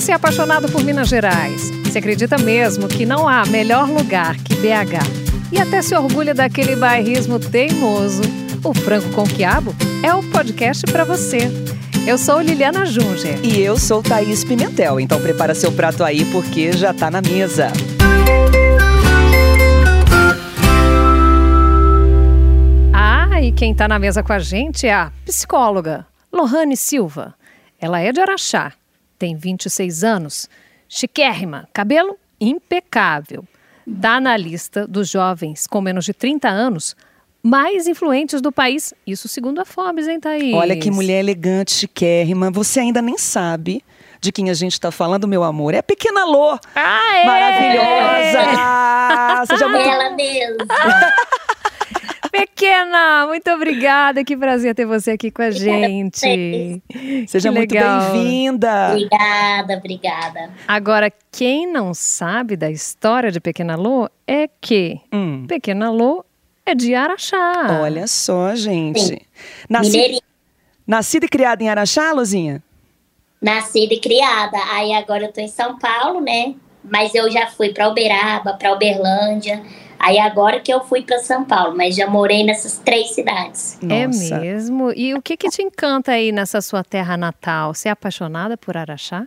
você é apaixonado por Minas Gerais, você acredita mesmo que não há melhor lugar que BH e até se orgulha daquele bairrismo teimoso, o Franco com Quiabo é o podcast para você. Eu sou Liliana Junger. E eu sou Thaís Pimentel. Então prepara seu prato aí porque já tá na mesa. Ah, e quem tá na mesa com a gente é a psicóloga Lohane Silva. Ela é de Araxá, tem 26 anos, chiquérrima, cabelo impecável. Está na lista dos jovens com menos de 30 anos mais influentes do país. Isso segundo a Forbes, hein, Thaís? Olha que mulher elegante, chiquérrima. Você ainda nem sabe de quem a gente está falando, meu amor. É a Pequena Lô. Ah, é? Maravilhosa! Seja muito... Ela mesmo. Pequena, muito obrigada. Que prazer ter você aqui com a gente. Seja Que muito bem-vinda. Obrigada, obrigada. Agora, quem não sabe da história de Pequena Lô é que Hum, Pequena Lô é de Araxá. olha só, gente. Nasci... Nascida e criada em Araxá, Luzinha? nascida e criada. Aí agora eu tô em São Paulo, né? Mas eu já fui pra Uberaba, pra Uberlândia. Aí agora que eu fui pra São Paulo, mas já morei nessas três cidades. É Nossa. mesmo? E o que que te encanta aí nessa sua terra natal? Você é apaixonada por Araxá?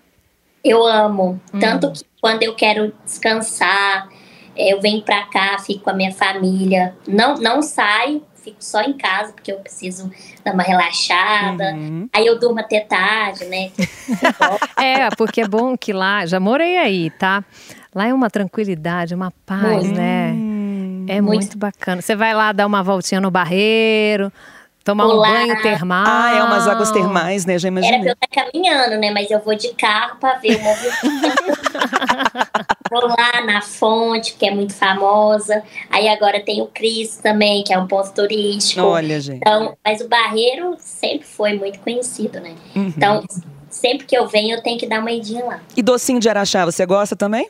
Eu amo. Hum. Tanto que quando eu quero descansar, eu venho pra cá, fico com a minha família. Não, não saio, fico só em casa, porque eu preciso dar uma relaxada. Uhum. Aí eu durmo até tarde, né? É, porque é bom que lá, já morei aí, tá? Lá é uma tranquilidade, uma paz, Muito. né? Hum. É muito. Muito. bacana. Você vai lá dar uma voltinha no barreiro, tomar um banho termal. Ah, é umas águas termais, né? Já Era pra imaginei. eu estar caminhando, né? Mas eu vou de carro pra ver o movimento. vou lá na fonte, que é muito famosa. Aí agora tem o Cristo também, que é um ponto turístico. Olha, gente. Então, mas o Barreiro sempre foi muito conhecido, né? Uhum. Então, sempre que eu venho, eu tenho que dar uma idinha lá. E docinho de Araxá, você gosta também?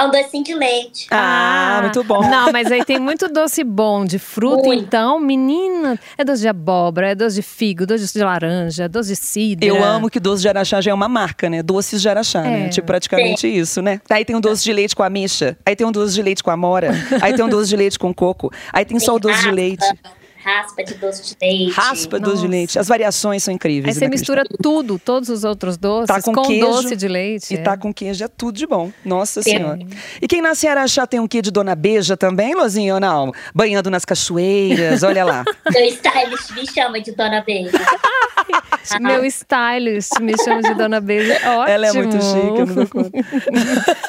Ah, um docinho de leite. Ah, muito bom. Não, mas aí tem muito doce bom de fruta, Muito. então, menina, é doce de abóbora, é doce de figo, doce de laranja, doce de cidra. Eu amo que doce de Araxá já é uma marca, né? Doces de Araxá, né? É. Tipo, praticamente isso, né? Aí tem um doce de leite com ameixa, aí tem um doce de leite com amora, aí tem um doce de leite com coco, aí tem só o doce de leite. Raspa de doce de leite. Raspa doce de leite. As variações são Aí incríveis. você mistura tudo, todos os outros doces, Tá com com, queijo doce de leite. E é. tá com queijo, é tudo de bom. Nossa Sim. Senhora. E quem nasce em Araxá tem um quê de Dona Beija também, Lozinha, ou não? Banhando nas cachoeiras, olha lá. Meu stylist me chama de Dona Beija. Meu stylist me chama de Dona Beija. Ótimo. Ela é muito chique, eu não dou conta.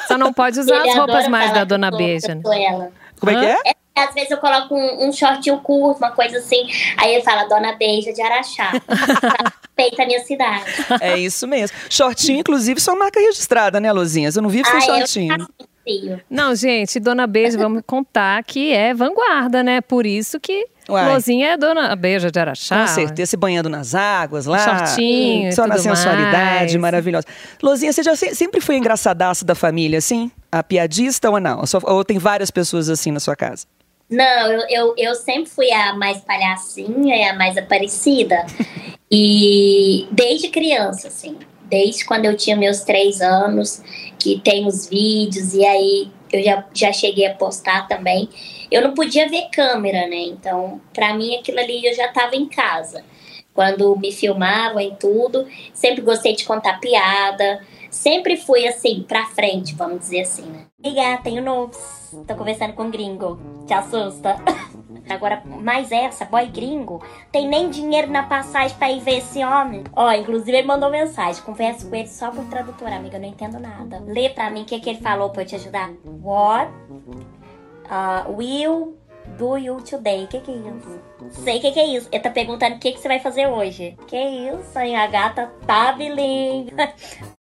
Só não pode usar Ele as roupas mais da Dona Beija. sou ela. Como é que Hã? é? Às vezes eu coloco um, um shortinho curto, uma coisa assim. Aí ele fala, Dona Beija de Araxá. Respeita a minha cidade. É isso mesmo. Shortinho, inclusive, só marca registrada, né, Lozinha? Eu não vivo sem Ah, eu shortinho. frio. Não, gente, Dona Beija, vamos contar que é vanguarda, né? Por isso que Uai. Lozinha é Dona Beija de Araxá. Com certeza, se banhando nas águas lá. Shortinho e Só na tudo sensualidade, mais. maravilhosa. Lozinha, você já se- sempre foi engraçadaço da família, assim? A piadista ou não? Só- ou tem várias pessoas assim na sua casa? Não, eu, eu, eu sempre fui a mais palhacinha a mais aparecida. e desde criança, assim. Desde quando eu tinha meus três anos, que tem os vídeos, e aí eu já, já cheguei a postar também. Eu não podia ver câmera, né? Então, pra mim, aquilo ali eu já tava em casa. Quando me filmavam e tudo, sempre gostei de contar piada. Sempre fui assim, pra frente, vamos dizer assim, né? Liga, tenho novos. Tô conversando com um gringo. Te assusta? Agora, mais essa, boy gringo, tem nem dinheiro na passagem pra ir ver esse homem. Ó, inclusive ele mandou mensagem. Converso com ele só por tradutor, amiga. Eu não entendo nada. Lê pra mim o que, que ele falou pra eu te ajudar. What uh, will do you today? O que, que é isso? Sei o que, que é isso. Ele tá perguntando o que, que você vai fazer hoje. Que isso, hein? A gata tá bilíngue.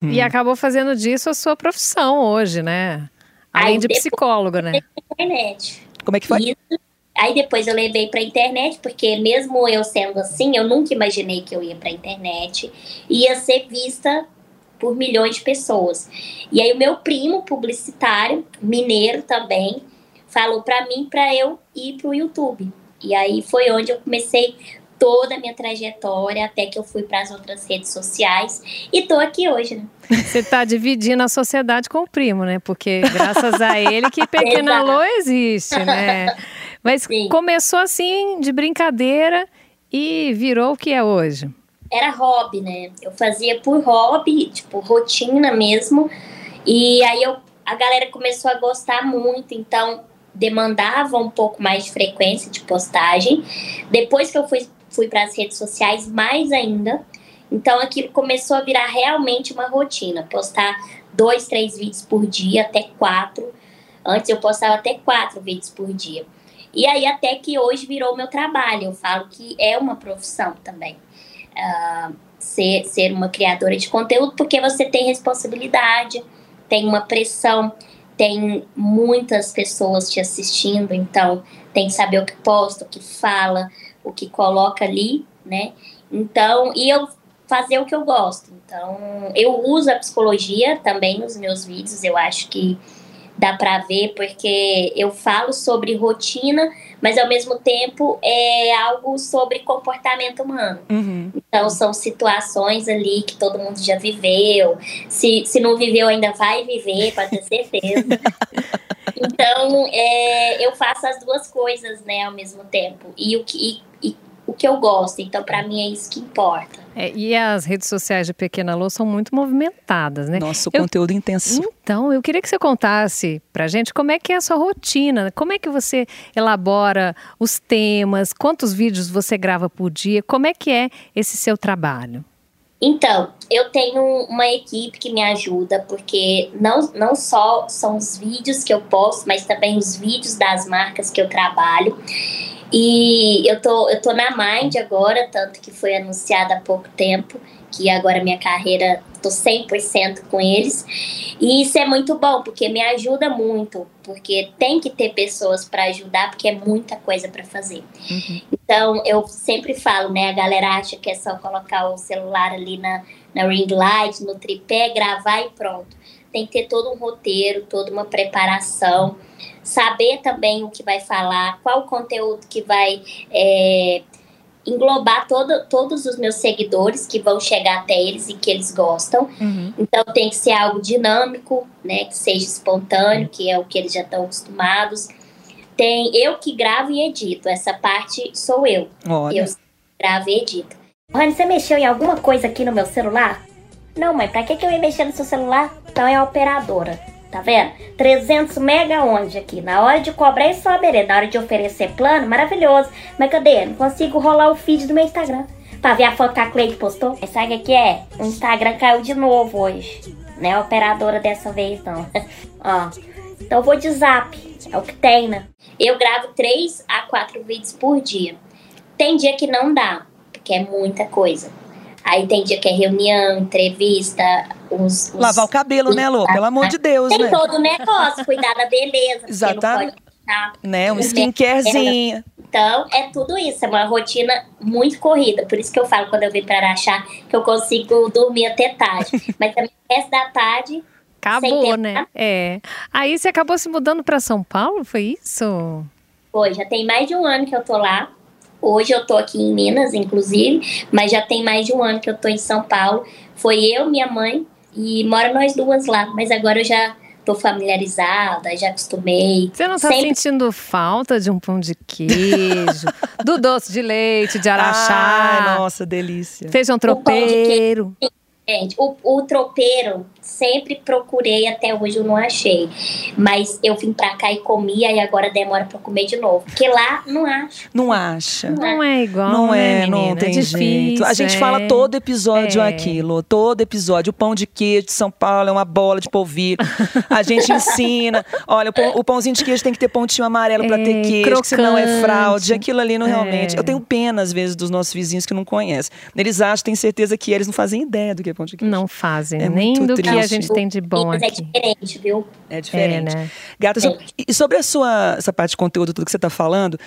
E acabou fazendo disso a sua profissão hoje, né? Além Aí de psicólogo, né? internet. Como é que foi? Isso. Aí depois eu levei pra internet, porque mesmo eu sendo assim, eu nunca imaginei que eu ia pra internet. Ia ser vista por milhões de pessoas. E aí o meu primo publicitário, mineiro também, falou pra mim pra eu ir pro YouTube. E aí foi onde eu comecei toda a minha trajetória até que eu fui para as outras redes sociais e tô aqui hoje, né? Você está dividindo a sociedade com o primo, né? Porque graças a ele que Pequena Lô existe, né? Mas Sim. começou assim de brincadeira e virou o que é hoje. Era hobby, né? Eu fazia por hobby, tipo rotina mesmo. E aí eu, a galera começou a gostar muito, então demandava um pouco mais de frequência de postagem. Depois que eu fui, fui para as redes sociais, mais ainda. Então aquilo começou a virar realmente uma rotina. Postar dois, três vídeos por dia, até quatro. Antes eu postava até quatro vídeos por dia. E aí até que hoje virou meu trabalho. Eu falo que é uma profissão também. Uh, ser, ser uma criadora de conteúdo, porque você tem responsabilidade, tem uma pressão, tem muitas pessoas te assistindo, então tem que saber o que posta, o que fala, o que coloca ali, né? Então, e eu fazer o que eu gosto. Então, eu uso a psicologia também nos meus vídeos, eu acho que dá para ver, porque eu falo sobre rotina, mas ao mesmo tempo é algo sobre comportamento humano. Uhum. Então, são situações ali que todo mundo já viveu. Se, se não viveu, ainda vai viver, pode ter certeza. então, é, eu faço as duas coisas, né, ao mesmo tempo. E o que. O que eu gosto. Então, para mim, é isso que importa. É, e as redes sociais de Pequena Lô são muito movimentadas, né? Nosso eu, conteúdo intenso. Então, eu queria que você contasse pra gente como é que é a sua rotina, como é que você elabora os temas, quantos vídeos você grava por dia, como é que é esse seu trabalho? Então, eu tenho uma equipe que me ajuda, porque não, não só são os vídeos que eu posto, mas também os vídeos das marcas que eu trabalho. E eu tô, eu tô na Mind agora, tanto que foi anunciada há pouco tempo, que agora minha carreira, tô 100% com eles. E isso é muito bom, porque me ajuda muito, porque tem que ter pessoas para ajudar, porque é muita coisa para fazer. Uhum. Então, eu sempre falo, né, a galera acha que é só colocar o celular ali na, na ring light, no tripé, gravar e pronto. Tem que ter todo um roteiro, toda uma preparação saber também o que vai falar, qual o conteúdo que vai é, englobar todo, todos os meus seguidores que vão chegar até eles e que eles gostam. Uhum. Então tem que ser algo dinâmico, né, que seja espontâneo, que é o que eles já estão acostumados. Tem eu que gravo e edito, essa parte sou eu. Olha. Eu gravo e edito. Rony, você mexeu em alguma coisa aqui no meu celular? Não, mãe, pra que, que eu ia mexer no seu celular? Então é a operadora. Tá vendo? 300 mega onde aqui? Na hora de cobrar é só beleza. Na hora de oferecer plano, maravilhoso. Mas cadê? Não consigo rolar o feed do meu Instagram. Pra ver a foto que a Cleide postou. Mas sabe o que é? O Instagram caiu de novo hoje. Não é operadora dessa vez, não. Ó. Então eu vou de zap. É o que tem, né? Eu gravo 3 a 4 vídeos por dia. Tem dia que não dá, porque é muita coisa. Aí tem dia que é reunião, entrevista, os. os Lavar o cabelo, né, Lô? Pelo amor de Deus, tem né? Tem todo o negócio, cuidar da beleza. Exatamente. Né, um skincarezinho. Então, é tudo isso, é uma rotina muito corrida. Por isso que eu falo quando eu vim para Araxá que eu consigo dormir até tarde. Mas também o resto da tarde. Acabou, né? É. Aí você acabou se mudando para São Paulo, foi isso? Foi, já tem mais de um ano que eu tô lá. Hoje eu tô aqui em Minas, inclusive, mas já tem mais de um ano que eu tô em São Paulo. Foi eu, minha mãe e mora nós duas lá, mas agora eu já tô familiarizada, já acostumei. Você não tá Sempre... sentindo falta de um pão de queijo, do doce de leite, de araxá? Ai, nossa, delícia. Feijão tropeiro. Gente, o, o tropeiro sempre procurei, até hoje eu não achei. Mas eu vim pra cá e comia e agora demora pra comer de novo. Porque lá não acha. Não acha. Não é igual. Não né, é, não é tem é difícil, jeito. A gente é. fala todo episódio é. aquilo, todo episódio. O pão de queijo de São Paulo é uma bola de polvilho. A gente ensina. Olha, o, pão, o, pãozinho de queijo tem que ter pontinho amarelo pra ter é, queijo, senão é fraude. Aquilo ali não realmente. Eu tenho pena, às vezes, dos nossos vizinhos que não conhecem. Eles acham, têm certeza que eles não fazem ideia do que é pão de queijo. Não fazem, nem do triste. Que a gente tem de bom Mas aqui. é diferente, viu? É diferente. É, né? Gata, é. e sobre a sua essa parte de conteúdo, tudo que você está falando,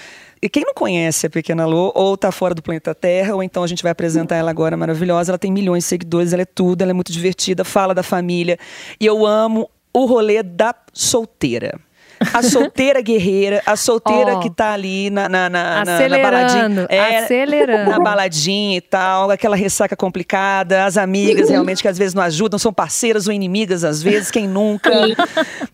e quem não conhece a Pequena Lô, ou está fora do planeta Terra, ou então a gente vai apresentar ela agora maravilhosa, ela tem milhões de seguidores, ela é tudo, ela é muito divertida, fala da família. E eu amo o rolê da solteira. A solteira guerreira, a solteira oh, que tá ali na, na, na, na, na baladinha. É, acelerando. Na baladinha e tal, aquela ressaca complicada, as amigas realmente que às vezes não ajudam, são parceiras ou inimigas às vezes, quem nunca.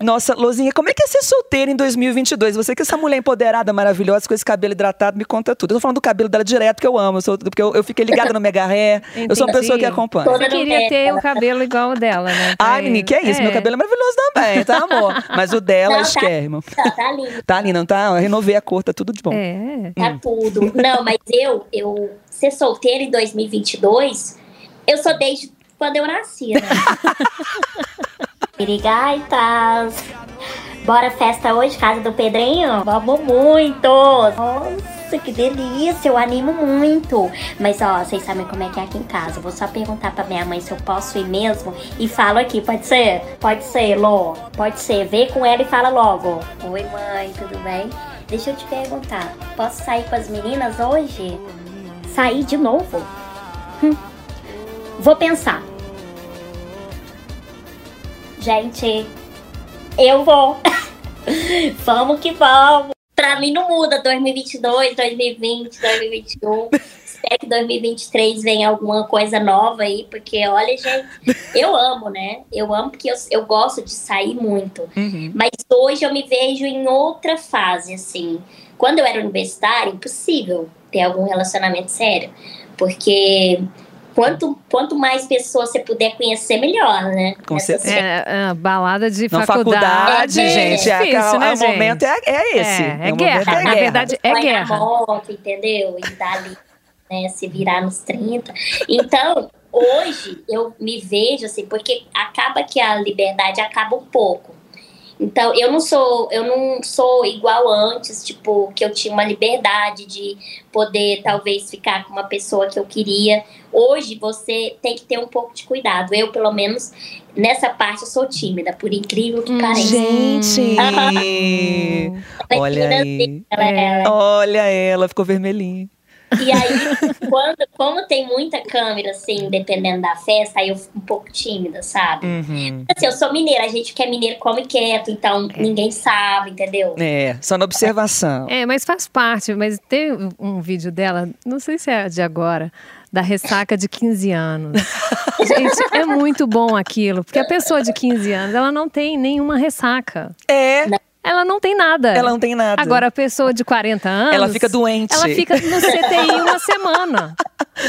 Nossa, Lozinha, como é que é ser solteira em 2022? Você que é essa mulher empoderada, maravilhosa, com esse cabelo hidratado, me conta tudo. Eu tô falando do cabelo dela direto, que eu amo, eu sou, porque eu, eu fiquei ligada no Mega Hair, eu sou uma pessoa que acompanha. Você queria ter o cabelo igual o dela, né? Agni, que é isso, é. meu cabelo é maravilhoso também, tá, amor? Mas o dela é Tá, tá lindo. Tá lindo, não tá? Eu renovei a cor, tá tudo de bom. É. Tá hum. tudo. Não, mas eu, eu ser solteira em 2022, eu sou desde quando eu nasci, né? Pirigaitas! Bora festa hoje, casa do Pedrinho? Vamos muito! Nossa, que delícia! Eu animo muito! Mas ó, vocês sabem como é que é aqui em casa. vou só perguntar pra minha mãe se eu posso ir mesmo e falo aqui, pode ser? Pode ser, Lô. Pode ser. Vê com ela e fala logo. Oi, mãe, tudo bem? Deixa eu te perguntar, posso sair com as meninas hoje? Sair de novo? Hum. Vou pensar. Gente, eu vou. vamos que vamos. Pra mim não muda 2022, 2020, 2021. Espero que 2023 venha alguma coisa nova aí, porque olha, gente, eu amo, né? Eu amo porque eu, eu gosto de sair muito. Uhum. Mas hoje eu me vejo em outra fase, assim. Quando eu era universitária, impossível ter algum relacionamento sério. Porque quanto, quanto mais pessoas você puder conhecer, melhor, né? Com certeza. É, é, balada de Na faculdade. faculdade, é gente. É, difícil, é, né, o gente? momento é, é esse. É, é guerra. Na guerra. verdade, é Vai guerra. Moto, entendeu? E dali, né, se virar nos 30. Então, hoje, eu me vejo assim, porque acaba que a liberdade acaba um pouco. Então, eu não sou, eu não sou igual antes, tipo, que eu tinha uma liberdade de poder talvez ficar com uma pessoa que eu queria. Hoje você tem que ter um pouco de cuidado. Eu, pelo menos, nessa parte eu sou tímida, por incrível que hum, pareça. Gente! Olha aí. Ela, é. ela, Olha ela, ficou vermelhinha. E aí, quando, como tem muita câmera, assim, dependendo da festa, aí eu fico um pouco tímida, sabe? Uhum. Assim, eu sou mineira, a gente que é mineiro come quieto, então é. ninguém sabe, entendeu? É, só na observação. É, mas faz parte. Mas tem um vídeo dela, não sei se é de agora, da ressaca de 15 anos. Gente, é muito bom aquilo, porque a pessoa de 15 anos, ela não tem nenhuma ressaca. É. Não. Ela não tem nada. Ela não tem nada. Agora, a pessoa de 40 anos. Ela fica doente. Ela fica no CTI uma semana.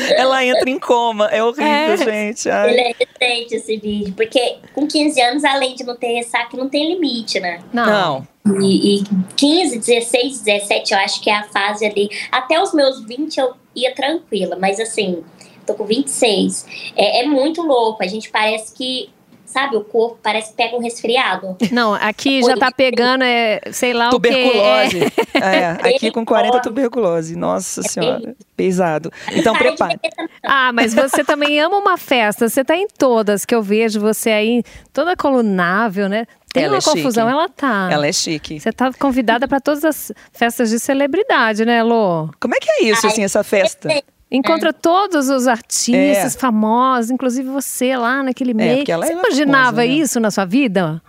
Ela entra em coma. É horrível, é. gente. Ai. Ele é recente esse vídeo. Porque com 15 anos, além de não ter ressaca, não tem limite, né? Não. não. E, e 15, 16, 17, eu acho que é a fase ali. Até os meus 20 eu ia tranquila, mas assim, tô com 26. É, é muito louco. A gente parece que sabe? O corpo parece que pega um resfriado. Não, aqui já tá pegando, é, sei lá tuberculose. o que. É. é, aqui com 40 tuberculose. Nossa é senhora, pesado. Então prepare. Ah, mas você também ama uma festa. Você tá em todas que eu vejo você aí, toda colunável, né? Tem ela uma é confusão, chique. ela tá. Ela é chique. Você tá convidada para todas as festas de celebridade, né, Lô? Como é que é isso, Ai, assim, essa festa? Encontra é. todos os artistas é. famosos, inclusive você lá naquele é, meio. É, você imaginava famosa, né? isso na sua vida?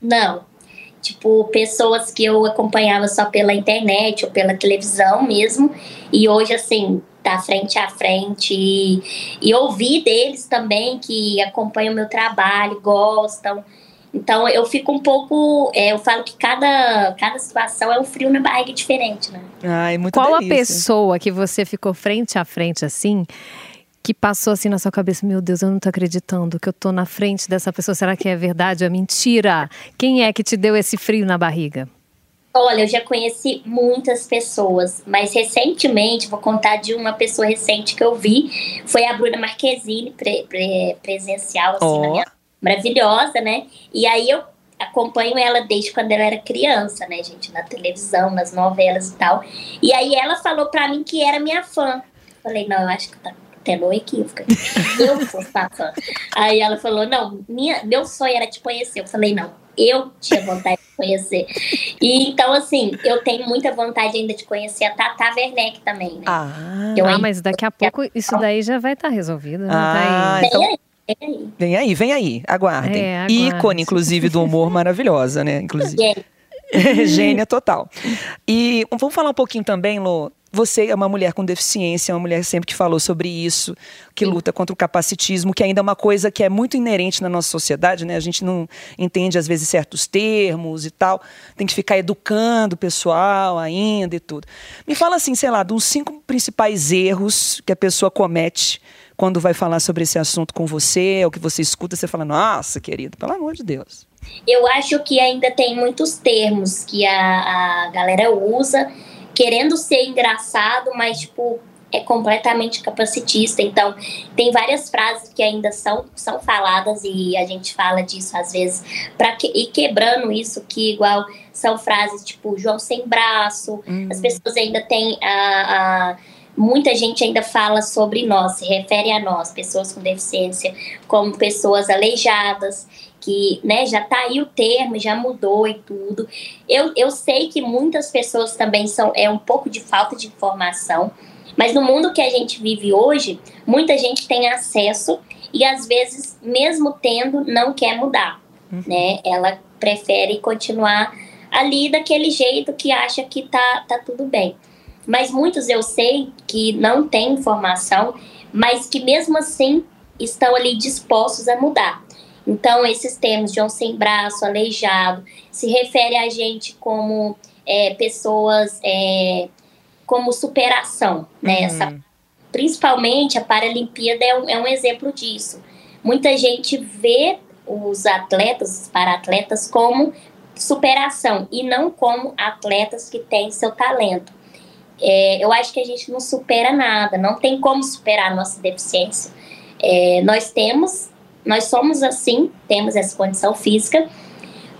Não. Tipo, pessoas que eu acompanhava só pela internet ou pela televisão mesmo. E hoje, assim, tá frente a frente. E, e ouvir deles também que acompanham o meu trabalho, gostam. Então eu fico um pouco. É, eu falo que cada, cada situação é um frio na barriga diferente, né? Ai, muito Qual delícia. a pessoa que você ficou frente a frente assim? Que passou assim na sua cabeça, meu Deus, eu não tô acreditando que eu tô na frente dessa pessoa. Será que é verdade ou é mentira? Quem é que te deu esse frio na barriga? Olha, eu já conheci muitas pessoas, mas recentemente, vou contar de uma pessoa recente que eu vi, foi a Bruna Marquezine, pre, pre, presencial, assim, oh. na minha maravilhosa, né? E aí eu acompanho ela desde quando ela era criança, né, gente, na televisão, nas novelas e tal. E aí ela falou pra mim que era minha fã. Falei, não, eu acho que tá tendo um equívoco. eu sou sua fã. Aí ela falou, não, minha, meu sonho era te conhecer. Eu falei, não, eu tinha vontade de conhecer. E então, assim, eu tenho muita vontade ainda de conhecer a Tata Werneck também, né? Ah, ah mas daqui a pouco isso daí já vai estar tá resolvido, né? Ah, tá aí. Então... Vem aí. Vem aí, vem aí. Aguardem. É, Ícone, inclusive, do humor maravilhosa, né? Inclusive. Gênia total. E vamos falar um pouquinho também, Lô, você é uma mulher com deficiência, uma mulher sempre que falou sobre isso, que luta contra o capacitismo, que ainda é uma coisa que é muito inerente na nossa sociedade, né? A gente não entende às vezes certos termos e tal, tem que ficar educando o pessoal ainda e tudo. Me fala assim, sei lá, dos cinco principais erros que a pessoa comete quando vai falar sobre esse assunto com você, ou que você escuta, você fala, nossa, querido, pelo amor de Deus. Eu acho que ainda tem muitos termos que a, a galera usa querendo ser engraçado, mas, tipo, é completamente capacitista. Então, tem várias frases que ainda são, são faladas e a gente fala disso às vezes para que, ir quebrando isso que igual são frases tipo João sem braço. Uhum. As pessoas ainda têm a, a, muita gente ainda fala sobre nós, se refere a nós, pessoas com deficiência, como pessoas aleijadas que né, já tá aí o termo, já mudou e tudo. Eu, eu sei que muitas pessoas também são é um pouco de falta de informação, mas no mundo que a gente vive hoje, muita gente tem acesso e às vezes, mesmo tendo, não quer mudar, uhum. né? Ela prefere continuar ali daquele jeito que acha que tá, tá tudo bem. Mas muitos eu sei que não têm informação, mas que mesmo assim estão ali dispostos a mudar. Então, esses termos de um sem braço, aleijado, se refere a gente como é, pessoas é, como superação, né? Uhum. Essa, principalmente a Paralimpíada é um, é um exemplo disso. Muita gente vê os atletas, os para-atletas, como superação e não como atletas que têm seu talento. É, eu acho que a gente não supera nada, não tem como superar a nossa deficiência. É, nós temos nós somos assim, temos essa condição física,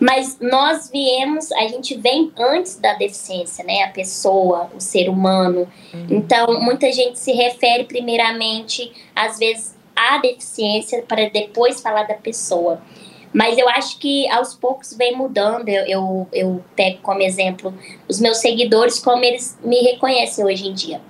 mas nós viemos, a gente vem antes da deficiência, né? A pessoa, o ser humano. Uhum. Então, muita gente se refere primeiramente, às vezes, à deficiência para depois falar da pessoa. Mas eu acho que aos poucos vem mudando. Eu, eu, eu pego como exemplo os meus seguidores, como eles me reconhecem hoje em dia.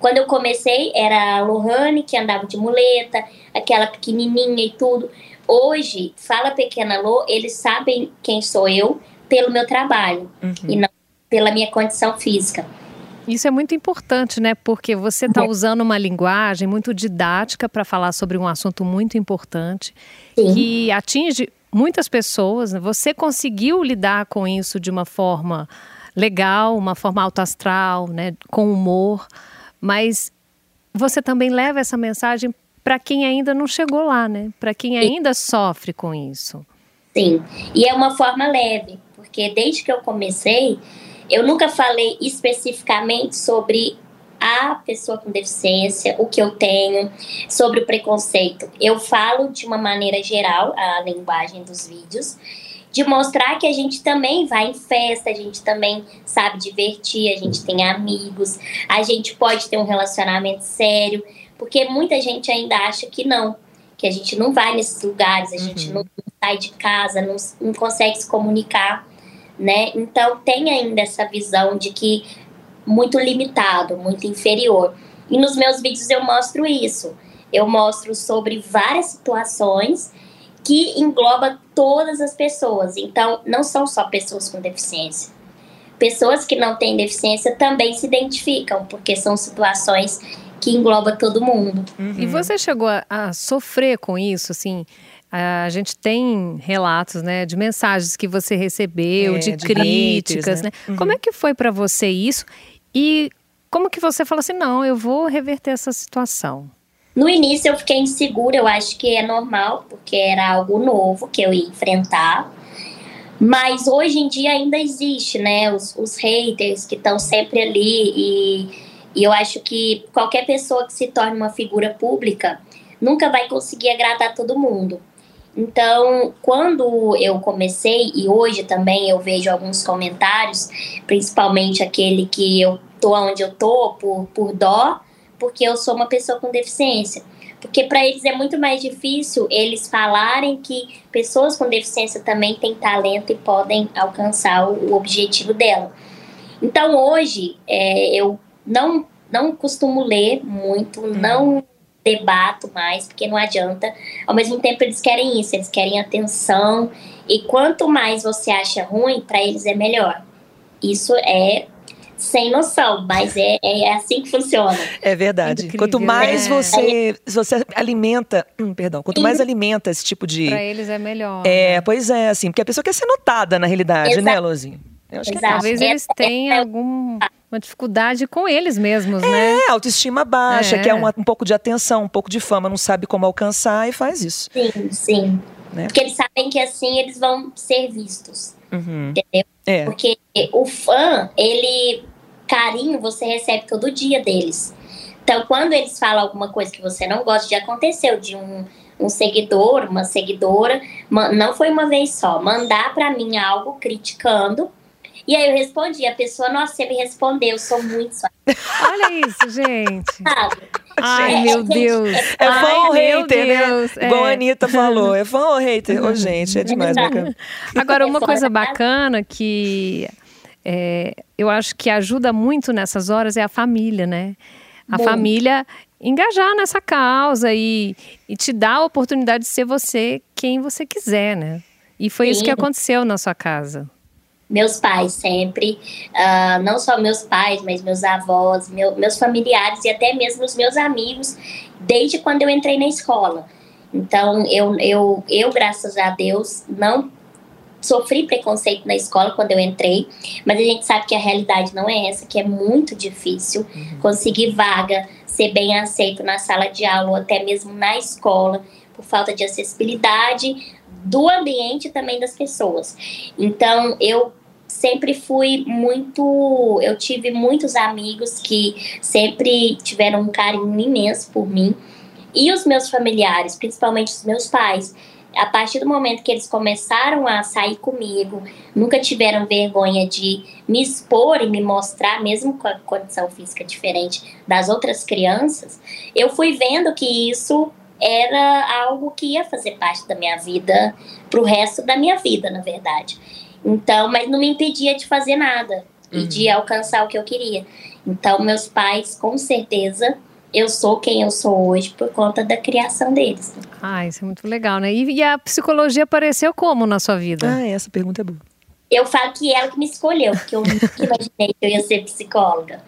Quando eu comecei, era a Lohane, que andava de muleta, aquela pequenininha e tudo. Hoje, fala Pequena Lô, eles sabem quem sou eu pelo meu trabalho uhum. e não pela minha condição física. Isso é muito importante, né? Porque você está usando uma linguagem muito didática para falar sobre um assunto muito importante Sim. que atinge muitas pessoas. Né? Você conseguiu lidar com isso de uma forma legal, uma forma autoastral, né? Com humor mas você também leva essa mensagem para quem ainda não chegou lá, né? Para quem ainda sofre com isso. Sim, e é uma forma leve, porque desde que eu comecei, eu nunca falei especificamente sobre a pessoa com deficiência, o que eu tenho, sobre o preconceito. Eu falo de uma maneira geral a linguagem dos vídeos de mostrar que a gente também vai em festa, a gente também sabe divertir, a gente tem amigos, a gente pode ter um relacionamento sério, porque muita gente ainda acha que não, que a gente não vai nesses lugares, a gente uhum. não sai de casa, não, não consegue se comunicar, né? Então tem ainda essa visão de que muito limitado, muito inferior. E nos meus vídeos eu mostro isso. Eu mostro sobre várias situações que engloba todas as pessoas. Então, não são só pessoas com deficiência. Pessoas que não têm deficiência também se identificam, porque são situações que englobam todo mundo. Uhum. E você chegou a, a sofrer com isso, assim? A gente tem relatos, né, de mensagens que você recebeu, é, de, de, críticas, né? né? Uhum. Como é que foi para você isso? E como que você falou assim, não, eu vou reverter essa situação? No início eu fiquei insegura, eu acho que é normal, porque era algo novo que eu ia enfrentar. Mas hoje em dia ainda existe, né? Os, os haters que estão sempre ali. E, e eu acho que qualquer pessoa que se torne uma figura pública nunca vai conseguir agradar todo mundo. Então, quando eu comecei, e hoje também eu vejo alguns comentários, principalmente aquele que eu tô onde eu tô por, por dó, porque eu sou uma pessoa com deficiência. Porque para eles é muito mais difícil eles falarem que pessoas com deficiência também têm talento e podem alcançar o, o objetivo dela. Então hoje é, eu não, não costumo ler muito, uhum. não debato mais, porque não adianta. Ao mesmo tempo eles querem isso, eles querem atenção. E quanto mais você acha ruim, para eles é melhor. isso é sem noção, mas é, é assim que funciona. É verdade. Incrível, quanto mais né? você, você alimenta, hum, perdão, quanto mais alimenta esse tipo de. Pra eles é melhor. É, né? pois é, assim, porque a pessoa quer ser notada na realidade, né, Exato. né, Lozinho? Eu acho Exato. que talvez eles tenham alguma dificuldade com eles mesmos, é, né? É, autoestima baixa, é. quer um, um pouco de atenção, um pouco de fama, não sabe como alcançar e faz isso. Sim, sim. Né? Porque eles sabem que assim eles vão ser vistos. Uhum. Entendeu? É. Porque o fã, ele. Carinho você recebe todo dia deles. Então, quando eles falam alguma coisa que você não gosta, já aconteceu de um, um seguidor, uma seguidora, não foi uma vez só, mandar para mim algo criticando e aí eu respondi, a pessoa, nossa, você me respondeu, eu sou muito sua. Olha isso, gente. Sabe? Ai, meu Deus. É fã ou hater, né? Deus. né? Igual a Anitta falou. É fã ou hater? Ô, oh, gente, é demais. Bacana. Agora, uma coisa bacana que é, eu acho que ajuda muito nessas horas é a família, né? A Bom. família engajar nessa causa e, e te dar a oportunidade de ser você quem você quiser, né? E foi Sim. isso que aconteceu na sua casa meus pais sempre, uh, não só meus pais, mas meus avós, meu, meus familiares e até mesmo os meus amigos, desde quando eu entrei na escola. Então, eu, eu, eu graças a Deus, não sofri preconceito na escola quando eu entrei, mas a gente sabe que a realidade não é essa, que é muito difícil uhum. conseguir vaga, ser bem aceito na sala de aula ou até mesmo na escola, por falta de acessibilidade do ambiente e também das pessoas. Então, eu sempre fui muito. Eu tive muitos amigos que sempre tiveram um carinho imenso por mim. E os meus familiares, principalmente os meus pais, a partir do momento que eles começaram a sair comigo, nunca tiveram vergonha de me expor e me mostrar, mesmo com a condição física diferente das outras crianças, eu fui vendo que isso era algo que ia fazer parte da minha vida para o resto da minha vida, na verdade. Então, mas não me impedia de fazer nada uhum. e de alcançar o que eu queria. Então, meus pais, com certeza, eu sou quem eu sou hoje por conta da criação deles. Ah, isso é muito legal, né? E, e a psicologia apareceu como na sua vida? Ah, essa pergunta é boa. Eu falo que ela que me escolheu, porque eu nunca imaginei que eu ia ser psicóloga.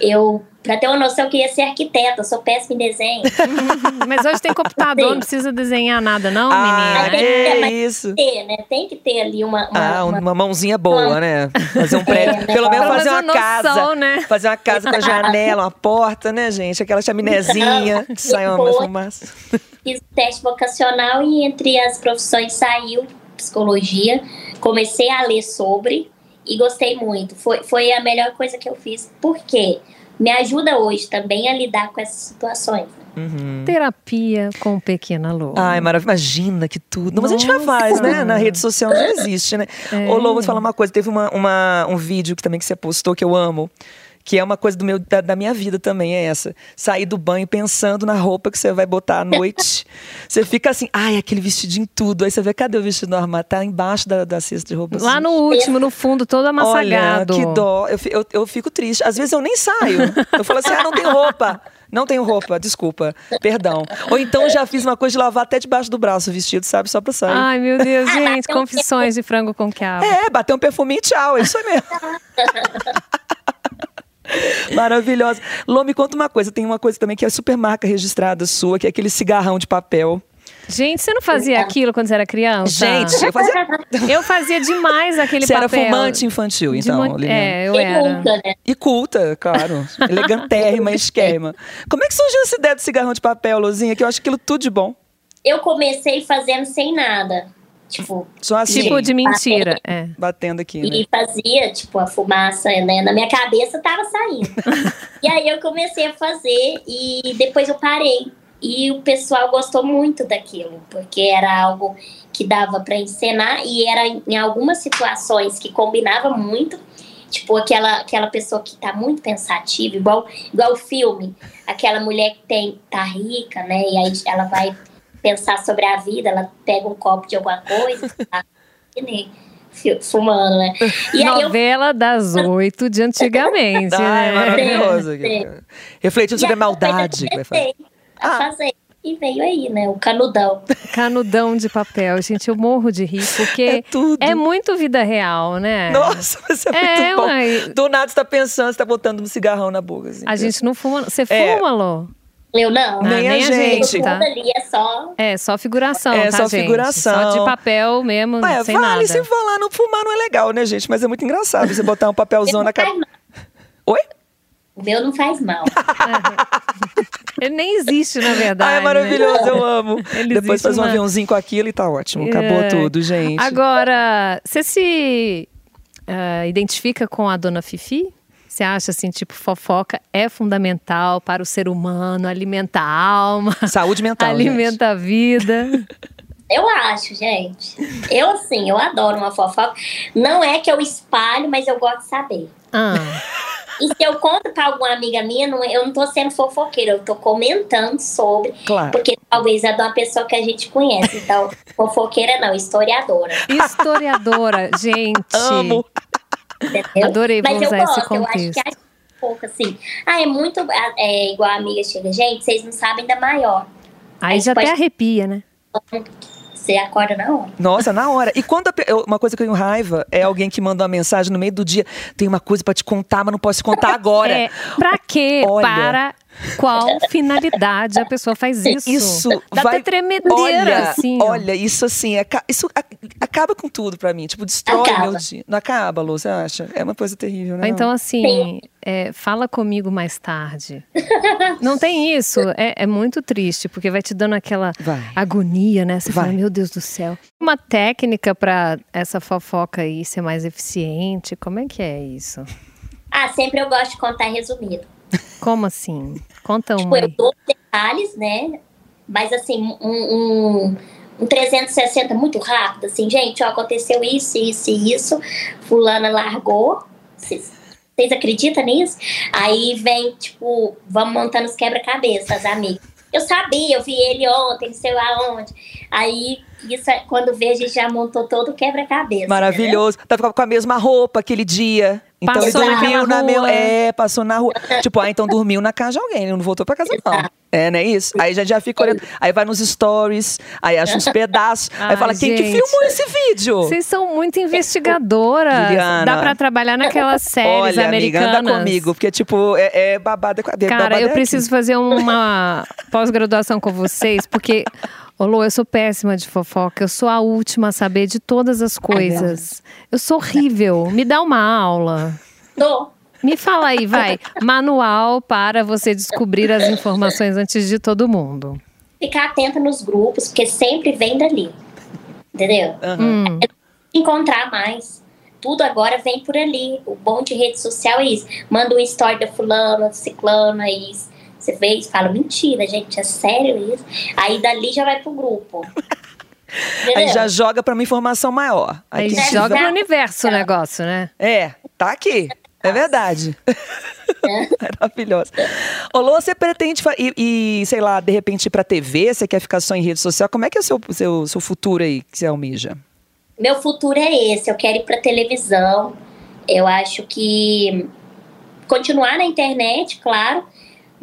Eu Pra ter uma noção, eu queria ser arquiteta, eu sou péssima em desenho. Mas hoje tem computador, não precisa desenhar nada, não, ah, menina? É, é isso. Ter, né? Tem que ter ali uma. uma ah, uma, uma mãozinha boa, uma... né? Fazer um é, prédio. É, Pelo menos fazer uma noção, casa. Né? Fazer uma casa com a janela, uma porta, né, gente? Aquela chaminézinha que sai uma fumaça. Fiz teste vocacional e entre as profissões saiu psicologia. Comecei a ler sobre e gostei muito. Foi, foi a melhor coisa que eu fiz. Por quê? Me ajuda hoje também a lidar com essas situações. Uhum. Terapia com Pequena Lô. Ai, maravilha. Imagina que tudo. Mas a gente já faz, né? Na rede social já existe, né? É. Ô, Lô, vou te falar uma coisa. Teve uma, uma, um vídeo que também que você postou que eu amo que é uma coisa do meu, da, da, minha vida também, é essa. Sair do banho pensando na roupa que você vai botar à noite. você fica assim, ai, aquele vestidinho tudo. Aí você vê, cadê o vestido no armário? Tá embaixo da, da cesta de roupa. Lá assim. no último, no fundo, todo amassagado. Olha, que dó. Eu, eu, eu fico triste. Às vezes eu nem saio. Eu falo assim, ah, não tenho roupa. Não tenho roupa, desculpa, perdão. Ou então já fiz uma coisa de lavar até debaixo do braço o vestido, sabe? Só pra sair. Ai, meu Deus, gente, confissões de frango com quiabo. É, bater um perfuminho e tchau, é isso aí mesmo. Maravilhosa. Lô, me conta uma coisa. Tem uma coisa também que é super marca registrada sua, que é aquele cigarrão de papel. Gente, você não fazia aquilo quando você era criança? Gente, eu fazia. eu fazia demais aquele você papel. Você era fumante infantil, então, É, eu era. E culta, né? E culta, claro. Elegantérrima, esquema. Como é que surgiu essa ideia do cigarrão de papel, Lozinha? Que eu acho aquilo tudo de bom. Eu comecei fazendo sem nada. Tipo, Só assim, tipo de mentira. Batendo, é. batendo aqui. Né? E fazia, tipo, a fumaça, né? Na minha cabeça tava saindo. e aí eu comecei a fazer e depois eu parei. E o pessoal gostou muito daquilo, porque era algo que dava para encenar e era em algumas situações que combinava muito. Tipo, aquela, aquela pessoa que tá muito pensativa, igual, igual o filme, aquela mulher que tem, tá rica, né? E aí ela vai pensar sobre a vida, ela pega um copo de alguma coisa, tá fumando, né? E Novela eu... das oito de antigamente, ah, né? É maravilhoso. Refletindo sobre a maldade que vai fazer. A ah. fazer. e veio aí, né? O canudão. Canudão de papel. Gente, eu morro de rir, porque É tudo. é muito vida real, né? Nossa, mas é, É, muito bom. uai. Do nada você tá pensando, você tá botando um cigarrão na boca. Assim. A gente não fuma. Você É. fuma, Lô? Eu não. Ah, Nem a gente. Tudo tá? ali é só. É, só figuração, É, tá, só gente? figuração. Só de papel mesmo, Ué, sem vale nada. se falar, não fumar não é legal, né, gente? Mas é muito engraçado você botar um papelzão não na faz cara. mal. Oi? O meu não faz mal. Ele nem existe, na verdade. Ah, é né? maravilhoso, eu amo. Ele Depois faz um uma- aviãozinho com aquilo e tá ótimo. Acabou É. tudo, gente. Agora, você se ah, identifica com a dona Fifi? Você acha assim, tipo, fofoca é fundamental para o ser humano, alimenta a alma, Saúde mental. gente. alimenta a vida. Eu acho, gente. Eu, assim, eu adoro uma fofoca. Não é que eu espalho, mas eu gosto de saber. Ah, E se eu conto pra alguma amiga minha, não- eu não tô sendo fofoqueira, eu tô comentando sobre. Claro. Porque talvez é de uma pessoa que a gente conhece. Então, fofoqueira não, historiadora. historiadora, gente. Amo. Entendeu? Adorei, vou Mas eu usar esse gosto, eu acho contexto. que é pouco assim. Ah, é muito. É igual a amiga chega, gente, vocês não sabem da maior. Aí Aí já pode- até arrepia, né? Você acorda na hora. Nossa, na hora. E quando a uma coisa que eu tenho raiva é alguém que manda uma mensagem no meio do dia, tem uma coisa pra te contar, mas não posso te contar agora. É, pra quê? Olha. Para qual finalidade a pessoa faz isso? Isso Dá vai. até tremedeira, olha, assim. ó. olha, isso assim, aca- isso a- acaba com tudo pra mim. Tipo, destrói Acaba. meu dia. Não acaba, Lu, você acha? É uma coisa terrível, né? Então, assim, é, fala comigo mais tarde. Não tem isso. É, é muito triste, porque vai te dando aquela Vai. agonia, né? Você Vai. fala, meu Deus do céu. Uma técnica pra essa fofoca aí ser mais eficiente, como é que é isso? Ah, sempre eu gosto de contar resumido. Como assim? Conta Tipo, uma eu dou detalhes, né? Mas assim, um, um, um 360 muito rápido, assim, gente, ó, aconteceu isso, isso e isso, fulana largou. Vocês vocês acreditam nisso? Aí vem, tipo, vamos montando os quebra-cabeças, amigos. Eu sabia, eu vi ele ontem, não sei aonde. Aí, isso é, quando vê, a gente já montou todo o quebra-cabeça. Maravilhoso. Tá com a mesma roupa aquele dia. Então Passou ele dormiu na rua. mesma. É, passou na rua. tipo, ah, então dormiu na casa de alguém, ele não voltou pra casa, não. É, não é isso? Aí já, já fica olhando. Aí vai nos stories, aí acha uns pedaços. aí Ai, fala, quem que gente. filmou esse vídeo? Vocês são muito investigadoras. Juliana. Dá pra trabalhar naquelas séries Olha, amiga, americanas. anda comigo, porque, tipo, é, é babado. É, Cara, eu é preciso fazer uma pós-graduação com vocês, porque, ô Lu, eu sou péssima de fofoca. Eu sou a última a saber de todas as coisas. Eu sou horrível. Me dá uma aula. Tô. Me fala aí, vai. Manual para você descobrir as informações antes de todo mundo. Ficar atenta nos grupos, porque sempre vem dali. Entendeu? aqui. Aham. Hum, encontrar mais. Tudo agora vem por ali. O bom de rede social é isso. Manda um story da fulana, do ciclano, aí você vê e fala, mentira, gente, é sério isso? Aí dali já vai pro grupo. Aí já joga pra uma informação maior. aí quiser- joga pro universo o negócio, né? É, tá aqui. É verdade. Maravilhosa. Ô, Lô, você pretende ir, ir, sei lá, de repente ir pra TV? Você quer ficar só em rede social? Como é que é o seu, seu, seu futuro aí que você almeja? Meu futuro é esse, eu quero ir pra televisão. Eu acho que continuar na internet, claro,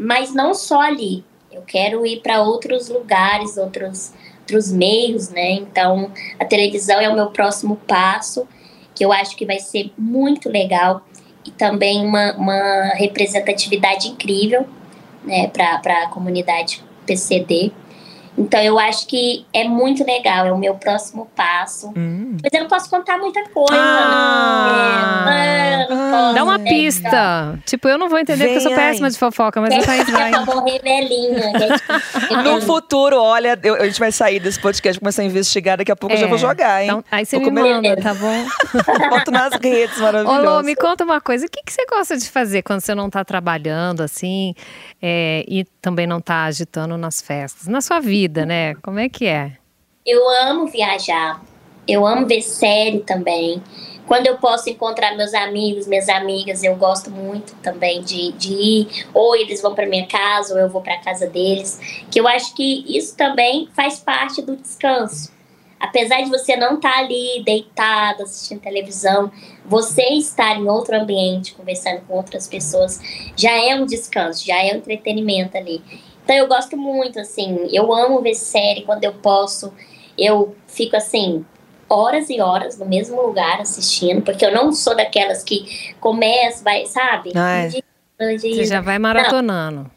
mas não só ali. Eu quero ir para outros lugares, outros, outros meios, né? Então, a televisão é o meu próximo passo, que eu acho que vai ser muito legal e também uma, uma representatividade incrível, né, para a comunidade PCD. Então, eu acho que é muito legal, é o meu próximo passo. Hum. Mas eu não posso contar muita coisa, Ah. né? É, não Ah. posso, Dá uma né? pista. Tipo, eu não vou entender porque eu sou Vem péssima aí. de fofoca, mas Quem Thaís vai. morrer velhinha. gente? No futuro, olha, eu- a gente vai sair desse podcast, começar a investigar, daqui a pouco eu já É. vou jogar, hein? Então, aí você Vou me comer- manda, tá bom? Boto nas redes, Ô, maravilhoso. Lô, me conta uma coisa. O que, que você gosta de fazer quando você não tá trabalhando, assim, é, e também não tá agitando nas festas? Na sua vida, né? Como é que é? Eu amo viajar. Eu amo ver série também. Quando eu posso encontrar meus amigos, minhas amigas, eu gosto muito também de, de ir. Ou eles vão para minha casa, ou eu vou para casa deles. Que eu acho que isso também faz parte do descanso. Apesar de você não estar ali deitado assistindo televisão, você estar em outro ambiente, conversando com outras pessoas, já é um descanso, já é um entretenimento ali. Então eu gosto muito, assim, eu amo ver série quando eu posso. Eu fico assim, horas e horas no mesmo lugar assistindo, porque eu não sou daquelas que começa, vai, sabe? Ah, é. Um dia, Você já vai maratonando.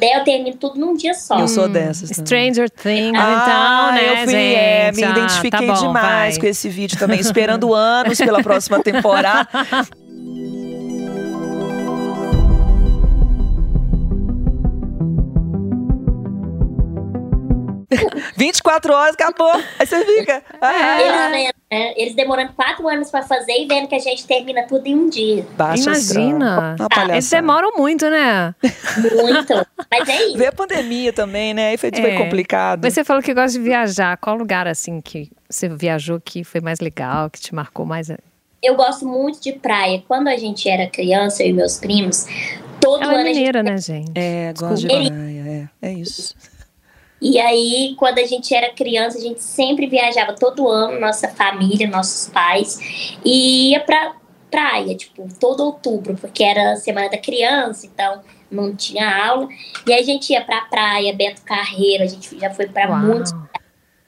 Daí eu termino tudo num dia só. Eu sou dessas. também. Stranger Things, Ah, então, né, eu fui, é, gente? me Ah, identifiquei tá bom, demais vai. com esse vídeo também, esperando anos pela próxima temporada. Vinte e quatro horas, acabou. Aí você fica. Ah, Eles, vendo, né? Eles demorando quatro anos pra fazer e vendo que a gente termina tudo em um dia. Baixa. Imagina. Uma Eles demoram muito, né? Muito. Mas é isso. Vê a pandemia também, né? Aí foi, foi É. complicado. Mas você falou que gosta de viajar. Qual lugar, assim, que você viajou que foi mais legal, que te marcou mais? Eu gosto muito de praia. Quando a gente era criança, eu e meus primos, todo Ela é ano a gente mineira, né, gente? É, gosto de praia, é, é isso. E aí, quando a gente era criança, a gente sempre viajava todo ano, nossa família, nossos pais, e ia pra praia, tipo, todo outubro, porque era a semana da criança, então não tinha aula. E aí a gente ia pra praia, Beto Carreiro, a gente já foi pra Uau. muitos.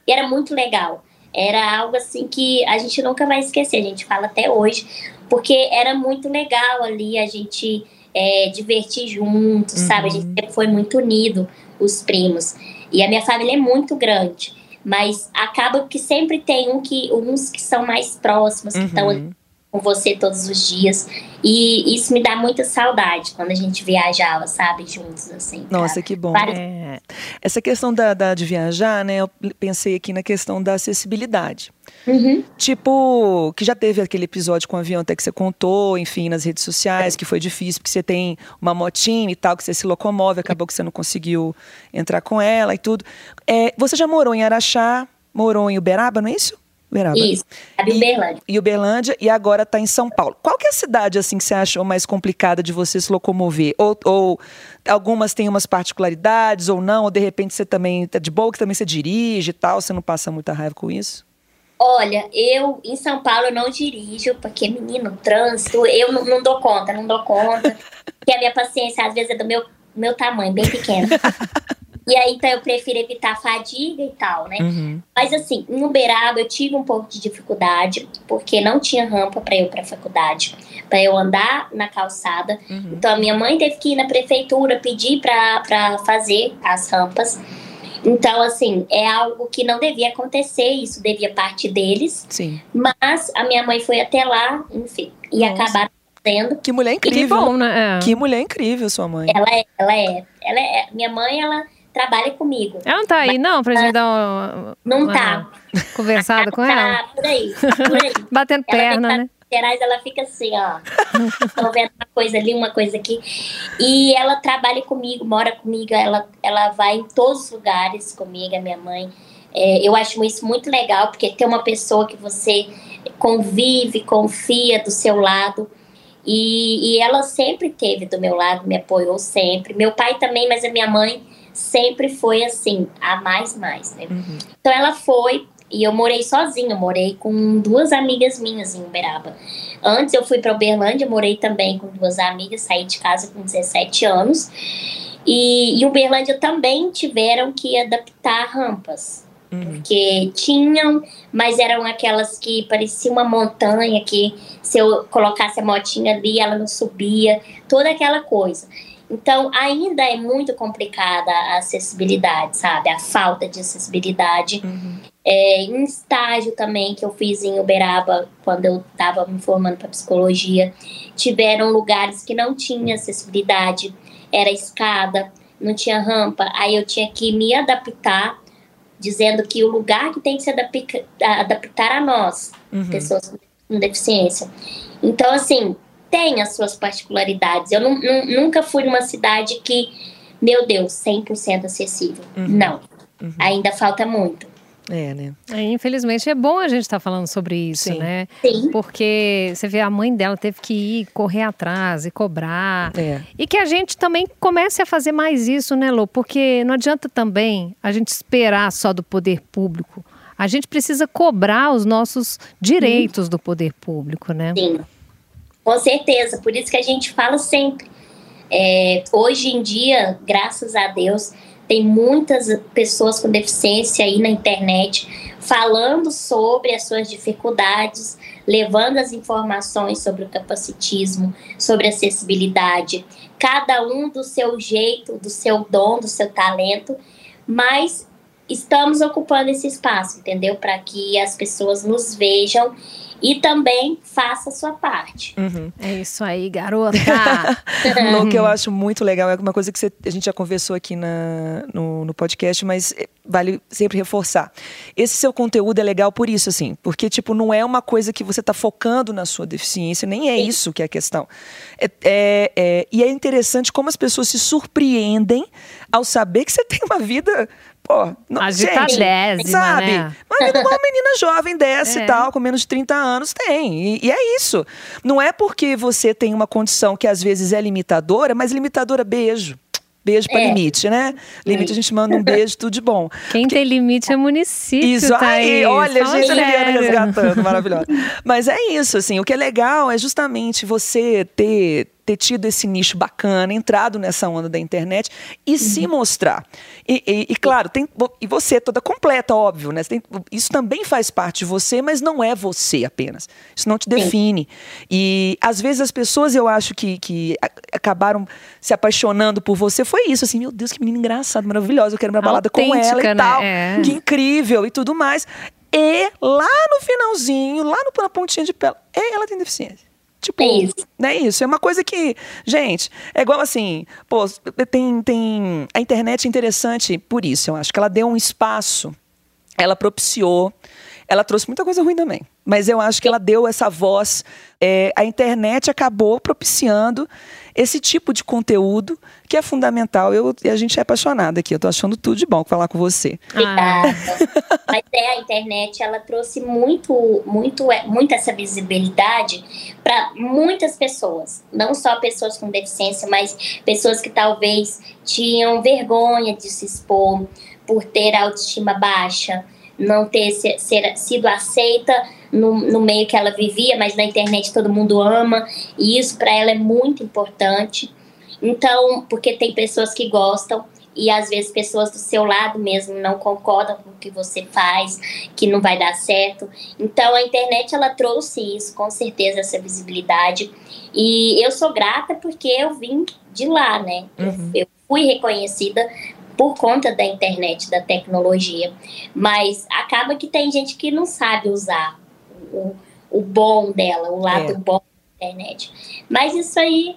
E era muito legal. Era algo assim que a gente nunca vai esquecer, a gente fala até hoje, porque era muito legal ali a gente é, divertir juntos, sabe? A gente sempre foi muito unido, os primos. E a minha família é muito grande. Mas acaba que sempre tem um que, uns que são mais próximos, que estão Uhum. Com você todos os dias. E isso me dá muita saudade quando a gente viajava, sabe? Juntos, assim. Nossa, que bom. É, Essa questão da, da- de viajar, né? Eu pensei aqui na questão da acessibilidade. Uhum. Tipo, que já teve aquele episódio com o avião até que você contou, enfim, nas redes sociais, que foi difícil, porque você tem uma motinha e tal, que você se locomove, acabou que você não conseguiu entrar com ela e tudo. É, você já morou em Araxá, morou em Uberaba, não é isso? Uberaba. Isso, sabe, E- Uberlândia. E Uberlândia, e agora está em São Paulo. Qual que é a cidade, assim, que você achou mais complicada de você se locomover? Ou, ou algumas têm umas particularidades, ou não? Ou de repente você também tá de boa, que também você dirige e tal, você não passa muita raiva com isso? Olha, eu em São Paulo eu não dirijo, porque, menino, trânsito, eu não, não dou conta, não dou conta. Porque a minha paciência às vezes é do meu, meu tamanho, bem pequena. E aí, então, eu prefiro evitar fadiga e tal, né? Uhum. Mas assim, em Uberaba eu tive um pouco de dificuldade, porque não tinha rampa para eu ir para a faculdade, para eu andar na calçada. Uhum. Então a minha mãe teve que ir na prefeitura pedir para fazer as rampas. Então, assim, é algo que não devia acontecer, isso devia parte deles. Sim. Mas a minha mãe foi até lá, enfim, e Nossa. acabaram fazendo. Que mulher que incrível. bom, né? É. Que mulher incrível, sua mãe. Ela é, ela é, ela é. Minha mãe, ela trabalha comigo. Ela não tá aí, não, pra gente dar uma, Não uma tá. conversada com ela? Tá por aí, por aí. Batendo Ela perna, né? Gerais, ela fica assim, ó. Tô vendo uma coisa ali, uma coisa aqui. E ela trabalha comigo, mora comigo, ela, ela vai em todos os lugares comigo, a minha mãe. É, eu acho isso muito legal, porque ter uma pessoa que você convive, confia do seu lado. E, e ela sempre teve do meu lado, me apoiou sempre. Meu pai também, mas a minha mãe sempre foi assim, a mais mais, né? Uhum. Então ela foi e eu morei sozinha, eu morei com duas amigas minhas em Uberaba. Antes eu fui para Uberlândia, morei também com duas amigas, saí de casa com 17 anos. E, e Uberlândia também tiveram que adaptar rampas. Uhum. Porque tinham, mas eram aquelas que parecia uma montanha que se eu colocasse a motinha ali, ela não subia, toda aquela coisa. Então, ainda é muito complicada a acessibilidade, sabe? A falta de acessibilidade. Uhum. É, em estágio também que eu fiz em Uberaba, quando eu estava me formando para psicologia, tiveram lugares que não tinha acessibilidade, era escada, não tinha rampa, aí eu tinha que me adaptar, dizendo que o lugar que tem que se adapta- adaptar a nós, Uhum. pessoas com deficiência. Então, assim, tem as suas particularidades. Eu nu- nu- nunca fui numa cidade que, meu Deus, 100% acessível. Uhum. Não. Uhum. Ainda falta muito. É, né? É, infelizmente é bom a gente estar falando sobre isso, Sim. né? Sim. Porque você vê, a mãe dela teve que ir correr atrás e cobrar. É. E que a gente também comece a fazer mais isso, né, Lô? Porque não adianta também a gente esperar só do poder público. A gente precisa cobrar os nossos direitos do poder público, né? Sim, com certeza. Por isso que a gente fala sempre. É, hoje em dia, graças a Deus, tem muitas pessoas com deficiência aí na internet falando sobre as suas dificuldades, levando as informações sobre o capacitismo, sobre acessibilidade, cada um do seu jeito, do seu dom, do seu talento, mas estamos ocupando esse espaço, entendeu? Para que as pessoas nos vejam e também faça a sua parte. Uhum. É isso aí, garota. o que eu acho muito legal é uma coisa que você, a gente já conversou aqui na, no, no, podcast, mas eh, vale sempre reforçar. Esse seu conteúdo é legal por isso, assim, porque tipo não é uma coisa que você está focando na sua deficiência, nem é Sim. isso que é a questão. É, é, é, e é interessante como as pessoas se surpreendem ao saber que você tem uma vida Pô, não, gente, sabe? Né? Uma vida uma menina jovem dessa é. e tal, com menos de 30 anos, tem. E, e, é isso. Não é porque você tem uma condição que às vezes é limitadora, mas limitadora, beijo. Beijo para é. limite, né? Limite a gente manda um beijo, tudo de bom. Quem Porque... tem limite é município. Isso tá aí, olha, Fala gente, a Liliana resgatando, maravilhosa. Mas é isso, assim, o que é legal é justamente você ter ter tido esse nicho bacana, entrado nessa onda da internet e uhum. se mostrar. E, e, e, claro, tem, e você toda completa, óbvio, né? Tem, isso também faz parte de você, mas não é você apenas. Isso não te define. Sim. E às vezes as pessoas, eu acho que, que acabaram se apaixonando por você, foi isso, assim, meu Deus, que menina engraçada, maravilhosa, eu quero uma balada com ela e né? tal. É. Que incrível e tudo mais. E lá no finalzinho, lá no, na pontinha de pé, ela tem deficiência. Tipo, é isso. é isso. É uma coisa que, gente, é igual assim, pô, tem, tem. A internet é interessante por isso, eu acho que ela deu um espaço, ela propiciou, ela trouxe muita coisa ruim também. Mas eu acho que ela deu essa voz. É, a internet acabou propiciando esse tipo de conteúdo que é fundamental. Eu, e a gente é apaixonada aqui. Eu tô achando tudo de bom falar com você. Obrigada. Mas é, a internet, ela trouxe muito, muito, é, muito essa visibilidade para muitas pessoas. Não só pessoas com deficiência, mas pessoas que talvez tinham vergonha de se expor por ter autoestima baixa, não ter ser, ser, sido aceita no, no meio que ela vivia, mas na internet todo mundo ama, e isso para ela é muito importante. Então, porque tem pessoas que gostam e às vezes pessoas do seu lado mesmo não concordam com o que você faz, que não vai dar certo. Então a internet ela trouxe isso, com certeza essa visibilidade. E eu sou grata porque eu vim de lá, né? Uhum. Eu, eu fui reconhecida por conta da internet, da tecnologia. Mas acaba que tem gente que não sabe usar o, o bom dela, o lado é. bom da internet. Mas isso aí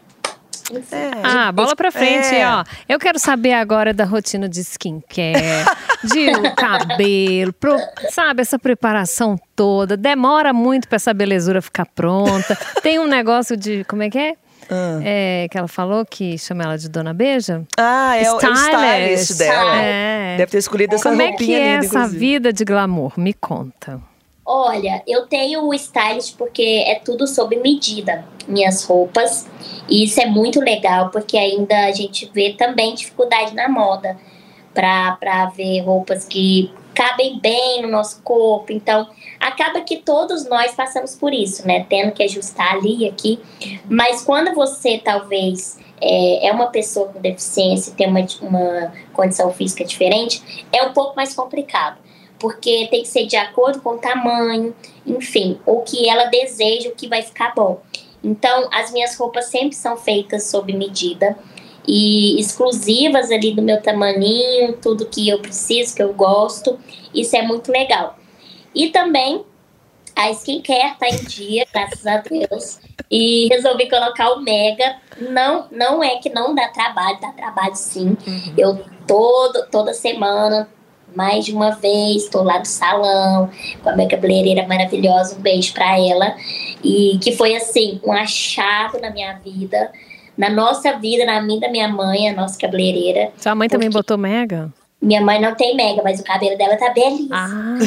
é, ah, bola pra frente, é. ó. Eu quero saber agora da rotina de skincare, de cabelo, pro, sabe, essa preparação toda. Demora muito pra essa belezura ficar pronta. Tem um negócio de, como é que é? Ah. É, que ela falou que chama ela de Dona Beija. Ah, é, stylist. o stylist dela. É. Deve ter escolhido essa Como roupinha Como é que é linda, essa inclusive. vida de glamour? Me conta. Olha, eu tenho o stylist porque é tudo sob medida, minhas roupas. E isso é muito legal, porque ainda a gente vê também dificuldade na moda para ver roupas que cabem bem no nosso corpo. Então, acaba que todos nós passamos por isso, né? Tendo que ajustar ali e aqui. Mas quando você talvez é, é uma pessoa com deficiência, tem uma, uma condição física diferente, é um pouco mais complicado porque tem que ser de acordo com o tamanho, enfim, o que ela deseja, o que vai ficar bom. Então, as minhas roupas sempre são feitas sob medida e exclusivas ali do meu tamaninho, tudo que eu preciso, que eu gosto. Isso é muito legal. E também a skincare tá em dia, graças a Deus. E resolvi colocar o Mega. Não, não é que não dá trabalho, dá trabalho sim. Uhum. Eu todo, toda semana mais de uma vez, estou lá no salão com a minha cabeleireira maravilhosa, um beijo para ela. E que foi assim, um achado na minha vida, na nossa vida, na minha da minha mãe, a nossa cabeleireira. Sua mãe também botou mega? Minha mãe não tem mega, mas o cabelo dela tá belíssimo. Ah.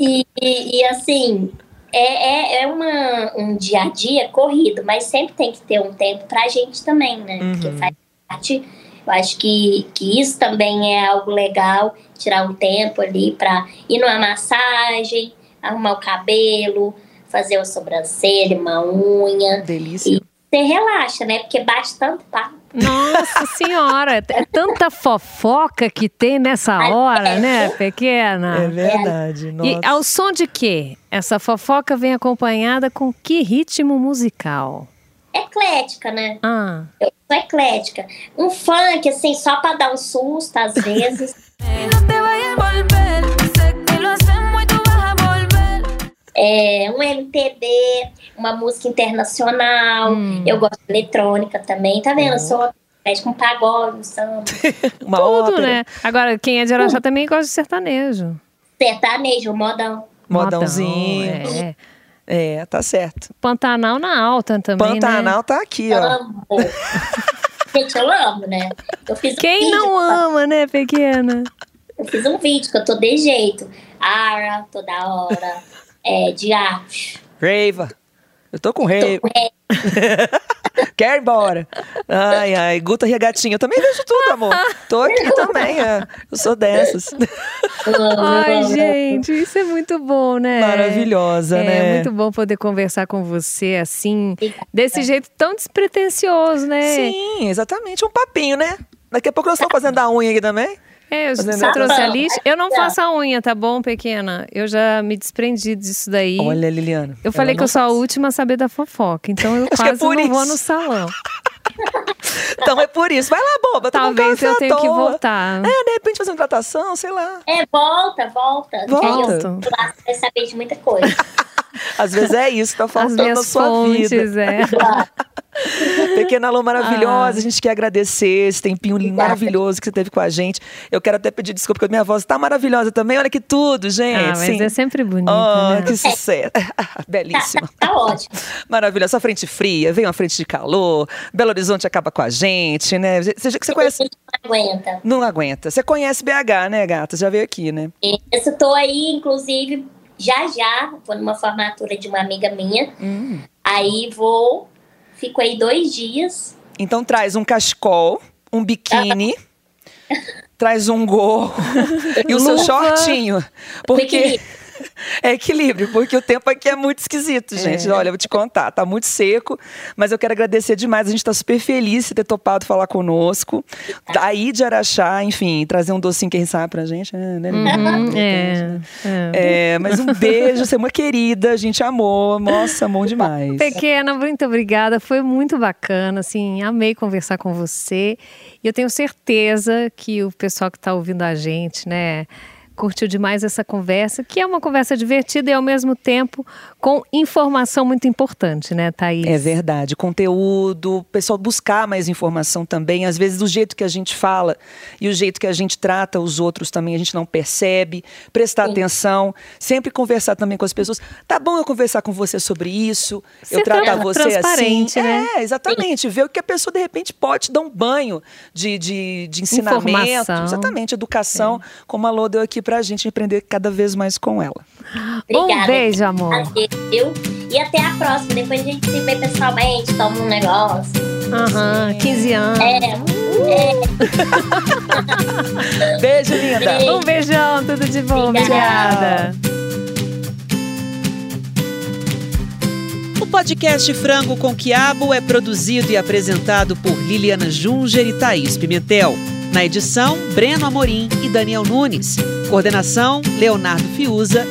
e, e, e, assim, é, é, é uma, um dia a dia corrido, mas sempre tem que ter um tempo pra gente também, né? Uhum. Porque faz parte eu acho que, que isso também é algo legal, tirar um tempo ali para ir numa massagem, arrumar o cabelo, fazer uma sobrancelha, uma unha. Delícia. Você relaxa, né? Porque bate tanto papo Nossa senhora, é tanta fofoca que tem nessa hora, né, pequena? É verdade. Nossa. E ao som de quê? Essa fofoca vem acompanhada com que ritmo musical? Eclética, né? Ah. Eu sou eclética. Um funk, assim, só pra dar um susto, às vezes. É, um MPB, uma música internacional. Hum. Eu gosto de eletrônica também, tá vendo? Eu sou mexe com pagode, um samba, Uma Tudo, ópera. né? Agora, quem é de Araxá também gosta de sertanejo. sertanejo, modão. Modãozinho. Modão, é. É, tá certo. Pantanal na alta também, né? Pantanal tá aqui, ó. Amo. Gente, eu amo, né? Eu fiz um Quem não ama, né, pequena? Eu fiz um vídeo que eu tô de jeito. Ara, toda hora. É, de arte. Raiva. Eu tô com raiva. Quer ir embora. Ai, ai, Guta Regatinha. Eu também vejo tudo, amor. Tô aqui também, é. Eu sou dessas. Ai, gente, isso é muito bom, né? Maravilhosa, é, né? É muito bom poder conversar com você assim, desse jeito tão despretensioso, né? Sim, exatamente. Um papinho, né? Daqui a pouco nós estamos fazendo a unha aqui também. É, você trouxe a lixa. Eu não faço a unha, tá bom, pequena? Eu já me desprendi disso daí. Olha, Liliana. eu falei que eu sou a última a saber da fofoca, então eu que é quase por não vou isso. no salão. Então é por isso. Vai lá, boba. Talvez eu tenha que voltar. É, de repente fazer uma hidratação, sei lá. É, volta, volta. Volta. Aí vou lá, você vai saber de muita coisa. Às vezes é isso, tá As faltando na sua fontes, vida. é. Pequena Alô maravilhosa, Ah. a gente quer agradecer esse tempinho maravilhoso que você teve com a gente. Eu quero até pedir desculpa porque minha voz tá maravilhosa também. Olha que tudo, gente. Ah, mas Sim. é sempre bonito, Oh, né? que sucesso. Belíssima. Tá ótimo. Maravilhosa. Só frente fria, vem uma frente de calor. Belo Horizonte acaba com a gente, né? Você, você conhece. não aguenta. Não aguenta. Você conhece BH, né, gata? Já veio aqui, né? Eu tô aí, inclusive, já já, vou numa formatura de uma amiga minha. Hum. Aí vou, fico aí dois dias. Então traz um cachecol, um biquíni, traz um gorro e o seu shortinho. Porque Equilíbrio. é equilíbrio, porque o tempo aqui é muito esquisito, gente. Olha, eu vou te contar, tá muito seco, mas eu quero agradecer demais. A gente tá super feliz de ter topado falar conosco. Daí de Araxá, enfim, trazer um docinho, quem sabe, pra gente. É, né? Uhum, é, é. É, mas um beijo, você é uma querida, a gente amou. Nossa, amou demais. Pequena, muito obrigada. Foi muito bacana, assim, amei conversar com você. E eu tenho certeza que o pessoal que está ouvindo a gente, né, curtiu demais essa conversa, que é uma conversa divertida e ao mesmo tempo com informação muito importante, né, Thaís? É verdade. Conteúdo, o pessoal buscar mais informação também. Às vezes, do jeito que a gente fala e o jeito que a gente trata os outros também, a gente não percebe. Prestar Sim. atenção. Sempre conversar também com as pessoas. Tá bom eu conversar com você sobre isso? eu Ser tratar tran- você assim? né? É, exatamente. Ver o que a pessoa, de repente, pode dar um banho de, de, de ensinamento. Informação. Exatamente. Educação, como a Lô deu aqui pra gente aprender cada vez mais com ela. Obrigada. Um beijo, amor. Viu? E até a próxima. Depois a gente se vê pessoalmente, toma um negócio. Aham, 15 anos. É, Beijo, linda. Beijo. Um beijão, tudo de bom. Obrigada. Obrigada. O podcast Frango com Quiabo é produzido e apresentado por Liliana Junger e Thaís Pimentel. Na edição, Breno Amorim e Daniel Nunes. Coordenação, Leonardo Fiuza.